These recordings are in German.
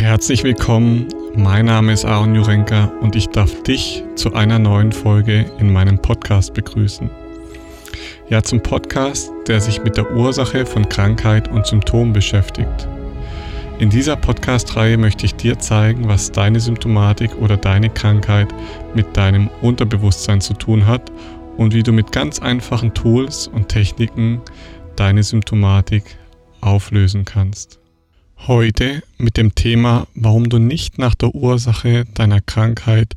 Herzlich willkommen, mein Name ist Aaron Jurenka und ich darf dich zu einer neuen Folge in meinem Podcast begrüßen. Ja, zum Podcast, der sich mit der Ursache von Krankheit und Symptomen beschäftigt. In dieser Podcast-Reihe möchte ich dir zeigen, was deine Symptomatik oder deine Krankheit mit deinem Unterbewusstsein zu tun hat und wie du mit ganz einfachen Tools und Techniken deine Symptomatik auflösen kannst. Heute mit dem Thema, warum du nicht nach der Ursache deiner Krankheit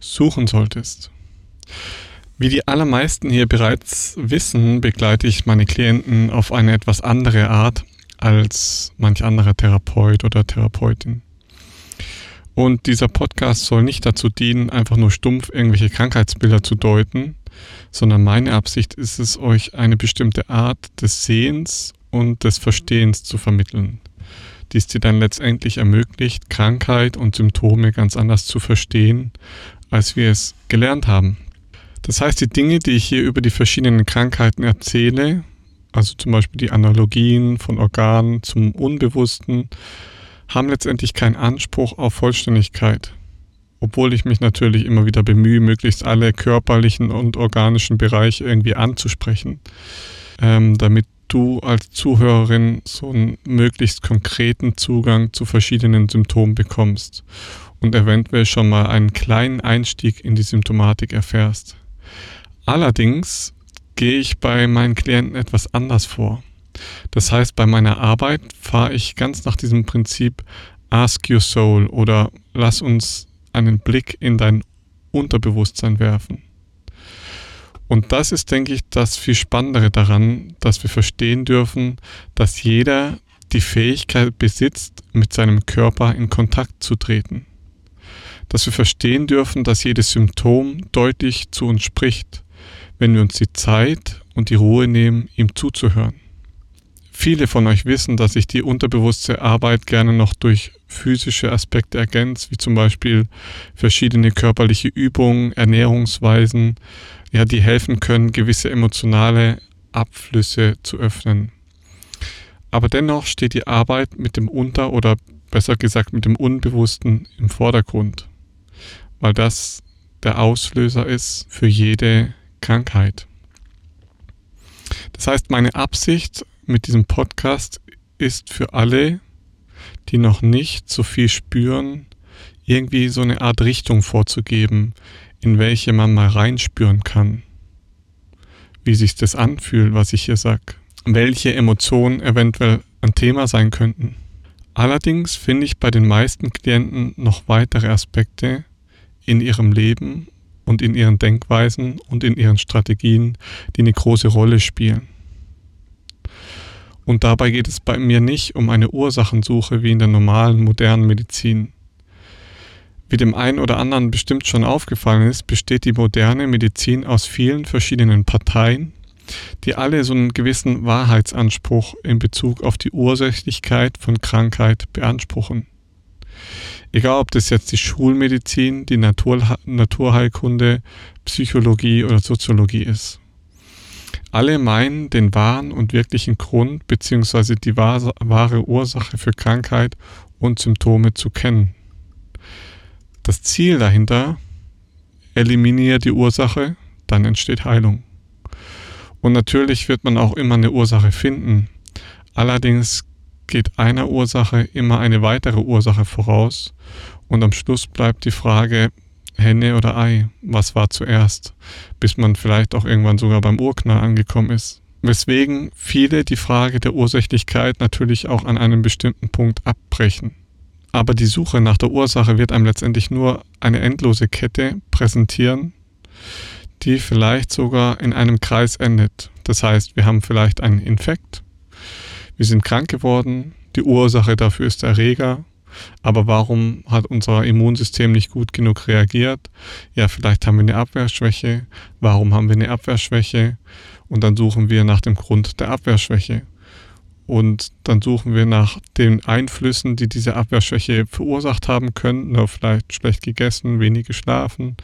suchen solltest. Wie die allermeisten hier bereits wissen, begleite ich meine Klienten auf eine etwas andere Art als manch anderer Therapeut oder Therapeutin. Und dieser Podcast soll nicht dazu dienen, einfach nur stumpf irgendwelche Krankheitsbilder zu deuten, sondern meine Absicht ist es, euch eine bestimmte Art des Sehens und des Verstehens zu vermitteln die es dir dann letztendlich ermöglicht, Krankheit und Symptome ganz anders zu verstehen, als wir es gelernt haben. Das heißt, die Dinge, die ich hier über die verschiedenen Krankheiten erzähle, also zum Beispiel die Analogien von Organen zum Unbewussten, haben letztendlich keinen Anspruch auf Vollständigkeit. Obwohl ich mich natürlich immer wieder bemühe, möglichst alle körperlichen und organischen Bereiche irgendwie anzusprechen, ähm, damit du als Zuhörerin so einen möglichst konkreten Zugang zu verschiedenen Symptomen bekommst und eventuell schon mal einen kleinen Einstieg in die Symptomatik erfährst. Allerdings gehe ich bei meinen Klienten etwas anders vor. Das heißt, bei meiner Arbeit fahre ich ganz nach diesem Prinzip Ask Your Soul oder lass uns einen Blick in dein Unterbewusstsein werfen. Und das ist, denke ich, das viel Spannendere daran, dass wir verstehen dürfen, dass jeder die Fähigkeit besitzt, mit seinem Körper in Kontakt zu treten. Dass wir verstehen dürfen, dass jedes Symptom deutlich zu uns spricht, wenn wir uns die Zeit und die Ruhe nehmen, ihm zuzuhören. Viele von euch wissen, dass ich die unterbewusste Arbeit gerne noch durch physische Aspekte ergänze, wie zum Beispiel verschiedene körperliche Übungen, Ernährungsweisen, ja, die helfen können, gewisse emotionale Abflüsse zu öffnen. Aber dennoch steht die Arbeit mit dem Unter- oder besser gesagt mit dem Unbewussten im Vordergrund, weil das der Auslöser ist für jede Krankheit. Das heißt, meine Absicht mit diesem Podcast ist für alle, die noch nicht so viel spüren, irgendwie so eine Art Richtung vorzugeben, in welche man mal reinspüren kann. Wie sich das anfühlt, was ich hier sag. Welche Emotionen eventuell ein Thema sein könnten. Allerdings finde ich bei den meisten Klienten noch weitere Aspekte in ihrem Leben und in ihren Denkweisen und in ihren Strategien, die eine große Rolle spielen. Und dabei geht es bei mir nicht um eine Ursachensuche wie in der normalen modernen Medizin. Wie dem einen oder anderen bestimmt schon aufgefallen ist, besteht die moderne Medizin aus vielen verschiedenen Parteien, die alle so einen gewissen Wahrheitsanspruch in Bezug auf die Ursächlichkeit von Krankheit beanspruchen. Egal ob das jetzt die Schulmedizin, die Natur Naturheilkunde, Psychologie oder Soziologie ist. Alle meinen, den wahren und wirklichen Grund bzw. die wahre Ursache für Krankheit und Symptome zu kennen. Das Ziel dahinter, eliminiere die Ursache, dann entsteht Heilung. Und natürlich wird man auch immer eine Ursache finden. Allerdings geht einer Ursache immer eine weitere Ursache voraus und am Schluss bleibt die Frage, Henne oder Ei, was war zuerst, bis man vielleicht auch irgendwann sogar beim Urknall angekommen ist. Weswegen viele die Frage der Ursächlichkeit natürlich auch an einem bestimmten Punkt abbrechen. Aber die Suche nach der Ursache wird einem letztendlich nur eine endlose Kette präsentieren, die vielleicht sogar in einem Kreis endet. Das heißt, wir haben vielleicht einen Infekt, wir sind krank geworden, die Ursache dafür ist der Erreger, aber warum hat unser Immunsystem nicht gut genug reagiert? Ja, vielleicht haben wir eine Abwehrschwäche. Warum haben wir eine Abwehrschwäche? Und dann suchen wir nach dem Grund der Abwehrschwäche. Und dann suchen wir nach den Einflüssen, die diese Abwehrschwäche verursacht haben könnten. Oder vielleicht schlecht gegessen, wenig geschlafen.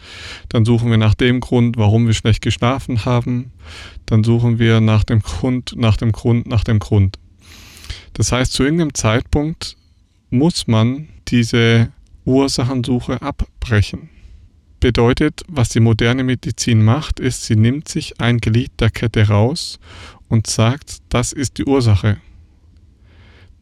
Dann suchen wir nach dem Grund, warum wir schlecht geschlafen haben. Dann suchen wir nach dem Grund, nach dem Grund, nach dem Grund. Das heißt, zu irgendeinem Zeitpunkt muss man diese Ursachensuche abbrechen. Bedeutet, was die moderne Medizin macht, ist, sie nimmt sich ein Glied der Kette raus und sagt, das ist die Ursache.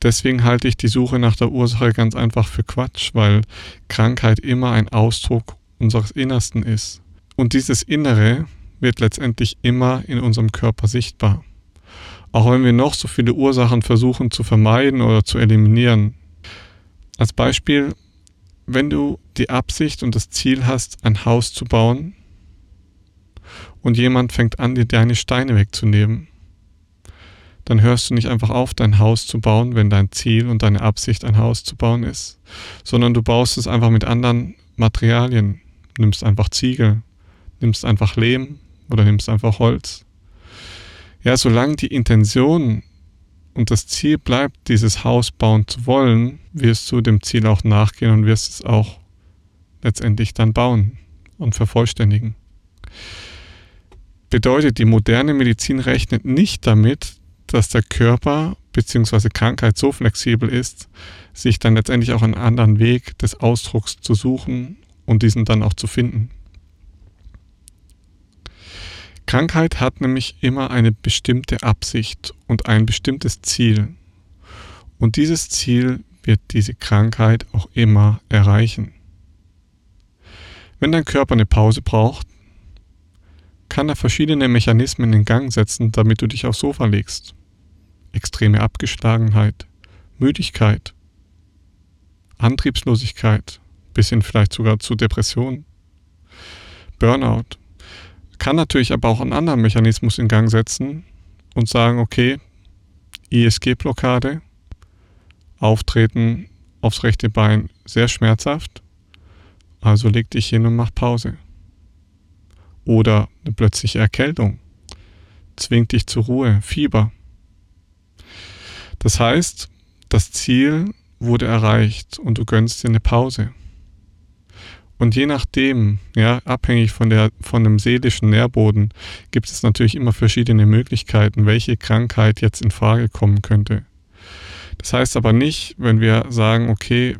Deswegen halte ich die Suche nach der Ursache ganz einfach für Quatsch, weil Krankheit immer ein Ausdruck unseres Innersten ist. Und dieses Innere wird letztendlich immer in unserem Körper sichtbar. Auch wenn wir noch so viele Ursachen versuchen zu vermeiden oder zu eliminieren. Als Beispiel, wenn du die Absicht und das Ziel hast, ein Haus zu bauen und jemand fängt an, dir deine Steine wegzunehmen, dann hörst du nicht einfach auf, dein Haus zu bauen, wenn dein Ziel und deine Absicht ein Haus zu bauen ist, sondern du baust es einfach mit anderen Materialien. Nimmst einfach Ziegel, nimmst einfach Lehm oder nimmst einfach Holz. Ja, solange die Intention und das Ziel bleibt, dieses Haus bauen zu wollen, wirst du dem Ziel auch nachgehen und wirst es auch letztendlich dann bauen und vervollständigen. Bedeutet, die moderne Medizin rechnet nicht damit, dass der Körper bzw. Krankheit so flexibel ist, sich dann letztendlich auch einen anderen Weg des Ausdrucks zu suchen und diesen dann auch zu finden. Krankheit hat nämlich immer eine bestimmte Absicht und ein bestimmtes Ziel. Und dieses Ziel wird diese Krankheit auch immer erreichen. Wenn dein Körper eine Pause braucht, kann er verschiedene Mechanismen in Gang setzen, damit du dich aufs Sofa legst extreme Abgeschlagenheit, Müdigkeit, Antriebslosigkeit, bis hin vielleicht sogar zu Depressionen, Burnout. Kann natürlich aber auch einen anderen Mechanismus in Gang setzen und sagen, okay, ISG-Blockade, Auftreten aufs rechte Bein sehr schmerzhaft, also leg dich hin und mach Pause. Oder eine plötzliche Erkältung, zwingt dich zur Ruhe, Fieber, das heißt, das Ziel wurde erreicht und du gönnst dir eine Pause. Und je nachdem, ja, abhängig von der, von dem seelischen Nährboden, gibt es natürlich immer verschiedene Möglichkeiten, welche Krankheit jetzt in Frage kommen könnte. Das heißt aber nicht, wenn wir sagen, okay,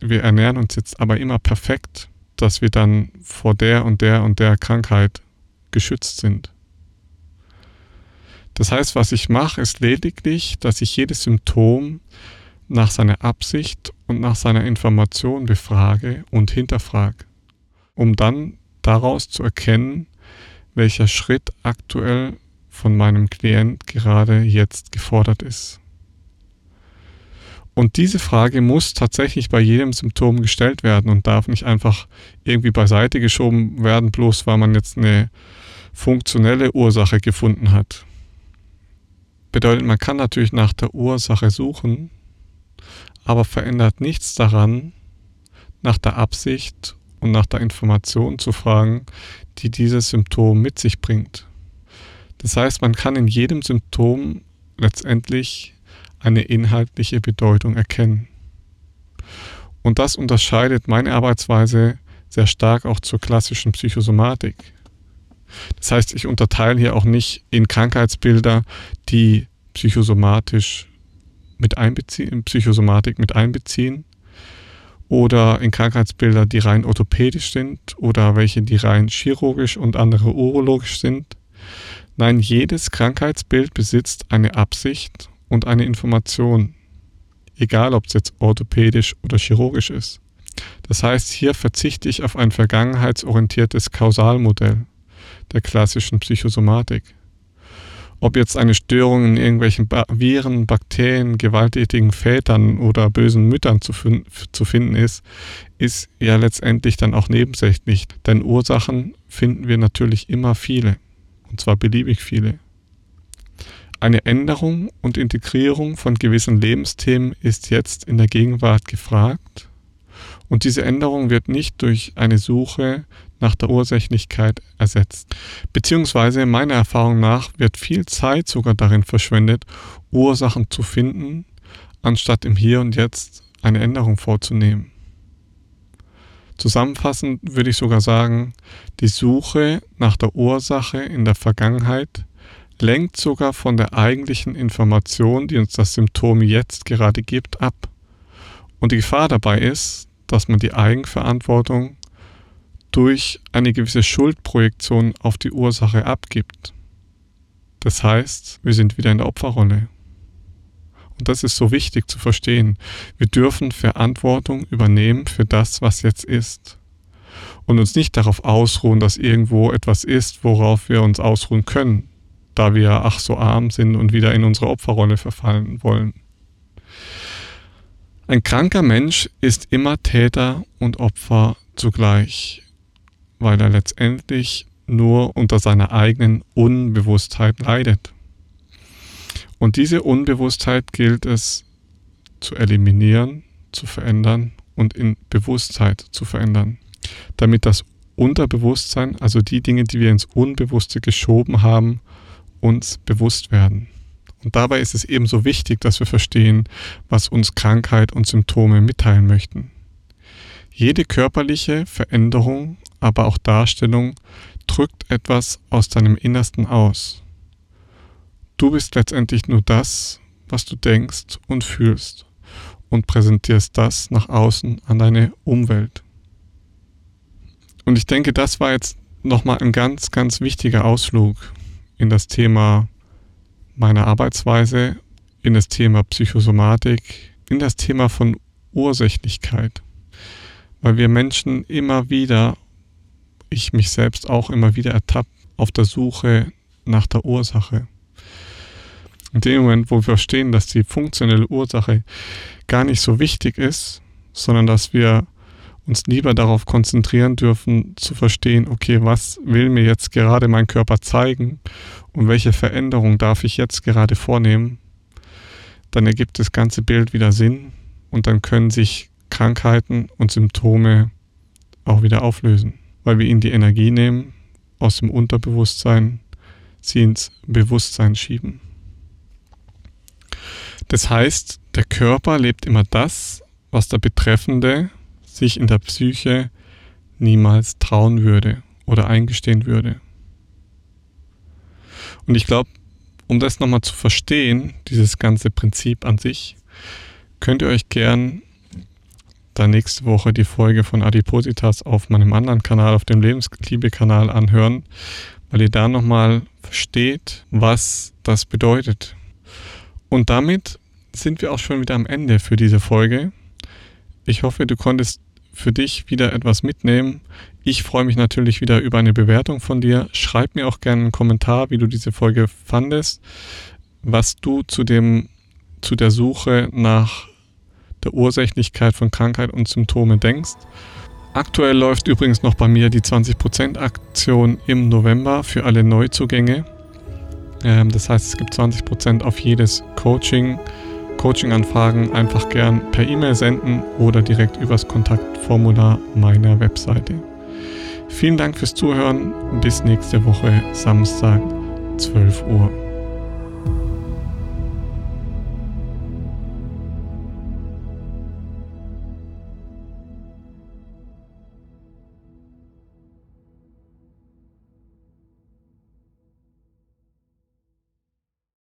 wir ernähren uns jetzt aber immer perfekt, dass wir dann vor der und der und der Krankheit geschützt sind. Das heißt, was ich mache, ist lediglich, dass ich jedes Symptom nach seiner Absicht und nach seiner Information befrage und hinterfrage, um dann daraus zu erkennen, welcher Schritt aktuell von meinem Klient gerade jetzt gefordert ist. Und diese Frage muss tatsächlich bei jedem Symptom gestellt werden und darf nicht einfach irgendwie beiseite geschoben werden, bloß weil man jetzt eine funktionelle Ursache gefunden hat. Bedeutet, man kann natürlich nach der Ursache suchen, aber verändert nichts daran, nach der Absicht und nach der Information zu fragen, die dieses Symptom mit sich bringt. Das heißt, man kann in jedem Symptom letztendlich eine inhaltliche Bedeutung erkennen. Und das unterscheidet meine Arbeitsweise sehr stark auch zur klassischen Psychosomatik. Das heißt, ich unterteile hier auch nicht in Krankheitsbilder, die psychosomatisch mit einbeziehen, Psychosomatik mit einbeziehen oder in Krankheitsbilder, die rein orthopädisch sind oder welche, die rein chirurgisch und andere urologisch sind. Nein, jedes Krankheitsbild besitzt eine Absicht und eine Information, egal ob es jetzt orthopädisch oder chirurgisch ist. Das heißt, hier verzichte ich auf ein vergangenheitsorientiertes Kausalmodell der klassischen Psychosomatik. Ob jetzt eine Störung in irgendwelchen ba Viren, Bakterien, gewalttätigen Vätern oder bösen Müttern zu, zu finden ist, ist ja letztendlich dann auch nebensächlich. Denn Ursachen finden wir natürlich immer viele. Und zwar beliebig viele. Eine Änderung und Integrierung von gewissen Lebensthemen ist jetzt in der Gegenwart gefragt. Und diese Änderung wird nicht durch eine Suche nach der Ursächlichkeit ersetzt. Beziehungsweise meiner Erfahrung nach wird viel Zeit sogar darin verschwendet, Ursachen zu finden, anstatt im Hier und Jetzt eine Änderung vorzunehmen. Zusammenfassend würde ich sogar sagen, die Suche nach der Ursache in der Vergangenheit lenkt sogar von der eigentlichen Information, die uns das Symptom jetzt gerade gibt, ab Und die Gefahr dabei ist, dass man die Eigenverantwortung durch eine gewisse Schuldprojektion auf die Ursache abgibt. Das heißt, wir sind wieder in der Opferrolle. Und das ist so wichtig zu verstehen. Wir dürfen Verantwortung übernehmen für das, was jetzt ist. Und uns nicht darauf ausruhen, dass irgendwo etwas ist, worauf wir uns ausruhen können, da wir ach so arm sind und wieder in unsere Opferrolle verfallen wollen. Ein kranker Mensch ist immer Täter und Opfer zugleich, weil er letztendlich nur unter seiner eigenen Unbewusstheit leidet. Und diese Unbewusstheit gilt es zu eliminieren, zu verändern und in Bewusstheit zu verändern, damit das Unterbewusstsein, also die Dinge, die wir ins Unbewusste geschoben haben, uns bewusst werden. Und dabei ist es ebenso wichtig, dass wir verstehen, was uns Krankheit und Symptome mitteilen möchten. Jede körperliche Veränderung, aber auch Darstellung drückt etwas aus deinem Innersten aus. Du bist letztendlich nur das, was du denkst und fühlst und präsentierst das nach außen an deine Umwelt. Und ich denke, das war jetzt nochmal ein ganz, ganz wichtiger Ausflug in das Thema meiner Arbeitsweise, in das Thema Psychosomatik, in das Thema von Ursächlichkeit. Weil wir Menschen immer wieder, ich mich selbst auch immer wieder ertappt, auf der Suche nach der Ursache. In dem Moment, wo wir verstehen, dass die funktionelle Ursache gar nicht so wichtig ist, sondern dass wir uns lieber darauf konzentrieren dürfen, zu verstehen, okay, was will mir jetzt gerade mein Körper zeigen und welche Veränderung darf ich jetzt gerade vornehmen, dann ergibt das ganze Bild wieder Sinn und dann können sich Krankheiten und Symptome auch wieder auflösen, weil wir ihnen die Energie nehmen aus dem Unterbewusstsein, sie ins Bewusstsein schieben. Das heißt, der Körper lebt immer das, was der Betreffende sich in der Psyche niemals trauen würde oder eingestehen würde. Und ich glaube, um das nochmal zu verstehen, dieses ganze Prinzip an sich, könnt ihr euch gern da nächste Woche die Folge von Adipositas auf meinem anderen Kanal, auf dem Lebensliebe-Kanal anhören, weil ihr da nochmal versteht, was das bedeutet. Und damit sind wir auch schon wieder am Ende für diese Folge. Ich hoffe, du konntest für dich wieder etwas mitnehmen. Ich freue mich natürlich wieder über eine Bewertung von dir. Schreib mir auch gerne einen Kommentar, wie du diese Folge fandest, was du zu dem, zu der Suche nach der Ursächlichkeit von Krankheit und Symptome denkst. Aktuell läuft übrigens noch bei mir die 20% Aktion im November für alle Neuzugänge. Ähm, das heißt, es gibt 20% auf jedes Coaching. Coaching-Anfragen einfach gern per E-Mail senden oder direkt übers Kontaktformular meiner Webseite. Vielen Dank fürs Zuhören. Bis nächste Woche, Samstag, 12 Uhr.